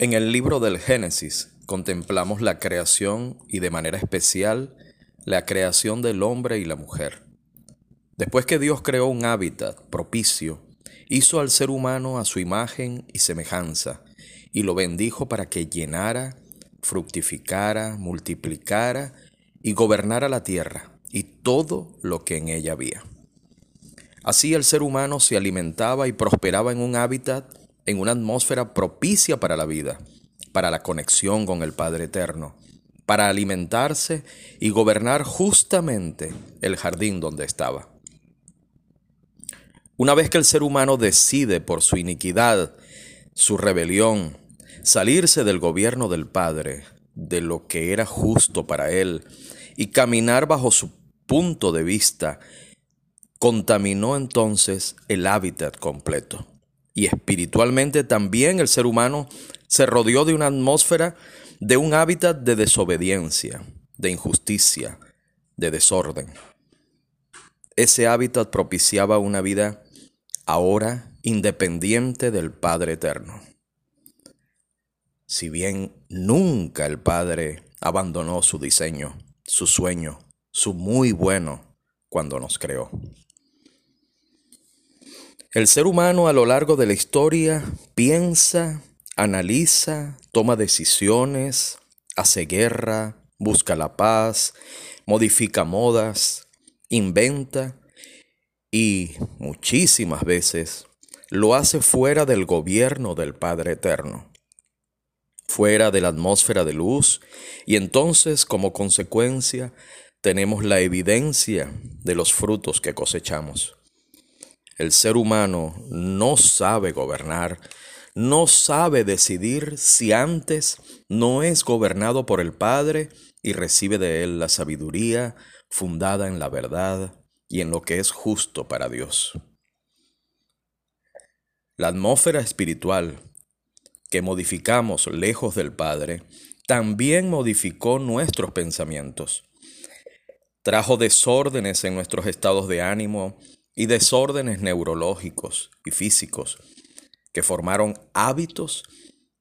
En el libro del Génesis contemplamos la creación y de manera especial la creación del hombre y la mujer. Después que Dios creó un hábitat propicio, hizo al ser humano a su imagen y semejanza y lo bendijo para que llenara, fructificara, multiplicara y gobernara la tierra y todo lo que en ella había. Así el ser humano se alimentaba y prosperaba en un hábitat en una atmósfera propicia para la vida, para la conexión con el Padre Eterno, para alimentarse y gobernar justamente el jardín donde estaba. Una vez que el ser humano decide por su iniquidad, su rebelión, salirse del gobierno del Padre, de lo que era justo para él, y caminar bajo su punto de vista, contaminó entonces el hábitat completo. Y espiritualmente también el ser humano se rodeó de una atmósfera, de un hábitat de desobediencia, de injusticia, de desorden. Ese hábitat propiciaba una vida ahora independiente del Padre Eterno. Si bien nunca el Padre abandonó su diseño, su sueño, su muy bueno cuando nos creó. El ser humano a lo largo de la historia piensa, analiza, toma decisiones, hace guerra, busca la paz, modifica modas, inventa y muchísimas veces lo hace fuera del gobierno del Padre Eterno, fuera de la atmósfera de luz y entonces como consecuencia tenemos la evidencia de los frutos que cosechamos. El ser humano no sabe gobernar, no sabe decidir si antes no es gobernado por el Padre y recibe de él la sabiduría fundada en la verdad y en lo que es justo para Dios. La atmósfera espiritual que modificamos lejos del Padre también modificó nuestros pensamientos. Trajo desórdenes en nuestros estados de ánimo, y desórdenes neurológicos y físicos que formaron hábitos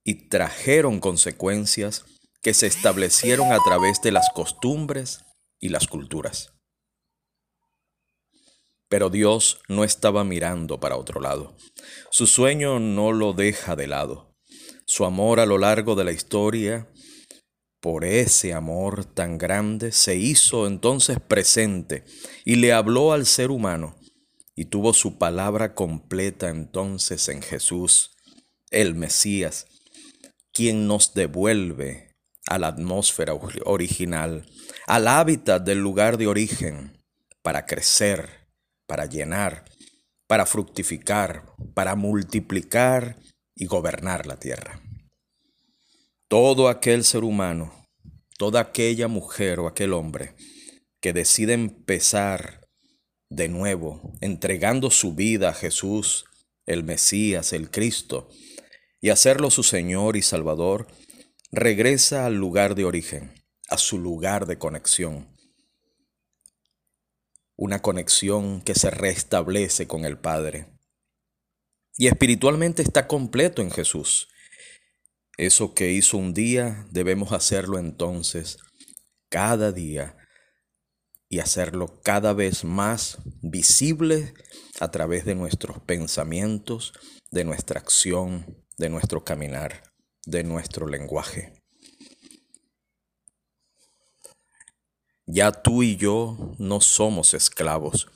y trajeron consecuencias que se establecieron a través de las costumbres y las culturas. Pero Dios no estaba mirando para otro lado. Su sueño no lo deja de lado. Su amor a lo largo de la historia, por ese amor tan grande, se hizo entonces presente y le habló al ser humano y tuvo su palabra completa entonces en Jesús, el Mesías, quien nos devuelve a la atmósfera original, al hábitat del lugar de origen, para crecer, para llenar, para fructificar, para multiplicar y gobernar la tierra. Todo aquel ser humano, toda aquella mujer o aquel hombre que decide empezar de nuevo, entregando su vida a Jesús, el Mesías, el Cristo, y hacerlo su Señor y Salvador, regresa al lugar de origen, a su lugar de conexión. Una conexión que se restablece con el Padre. Y espiritualmente está completo en Jesús. Eso que hizo un día, debemos hacerlo entonces cada día y hacerlo cada vez más visible a través de nuestros pensamientos, de nuestra acción, de nuestro caminar, de nuestro lenguaje. Ya tú y yo no somos esclavos,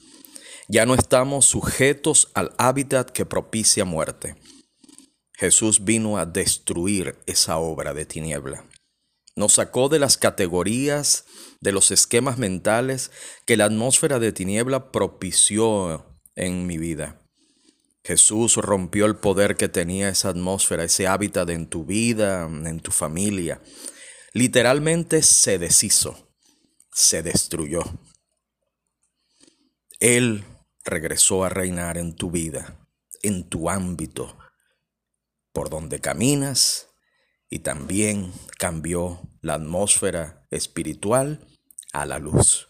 ya no estamos sujetos al hábitat que propicia muerte. Jesús vino a destruir esa obra de tiniebla. Nos sacó de las categorías, de los esquemas mentales que la atmósfera de tiniebla propició en mi vida. Jesús rompió el poder que tenía esa atmósfera, ese hábitat en tu vida, en tu familia. Literalmente se deshizo, se destruyó. Él regresó a reinar en tu vida, en tu ámbito, por donde caminas, y también cambió la atmósfera espiritual a la luz.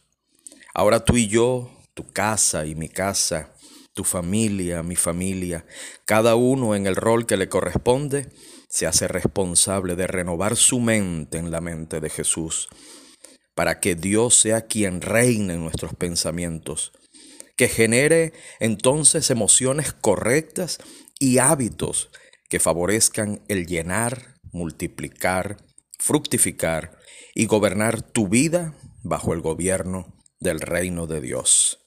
Ahora tú y yo, tu casa y mi casa, tu familia, mi familia, cada uno en el rol que le corresponde, se hace responsable de renovar su mente en la mente de Jesús, para que Dios sea quien reine en nuestros pensamientos, que genere entonces emociones correctas y hábitos que favorezcan el llenar, multiplicar, fructificar y gobernar tu vida bajo el gobierno del reino de Dios.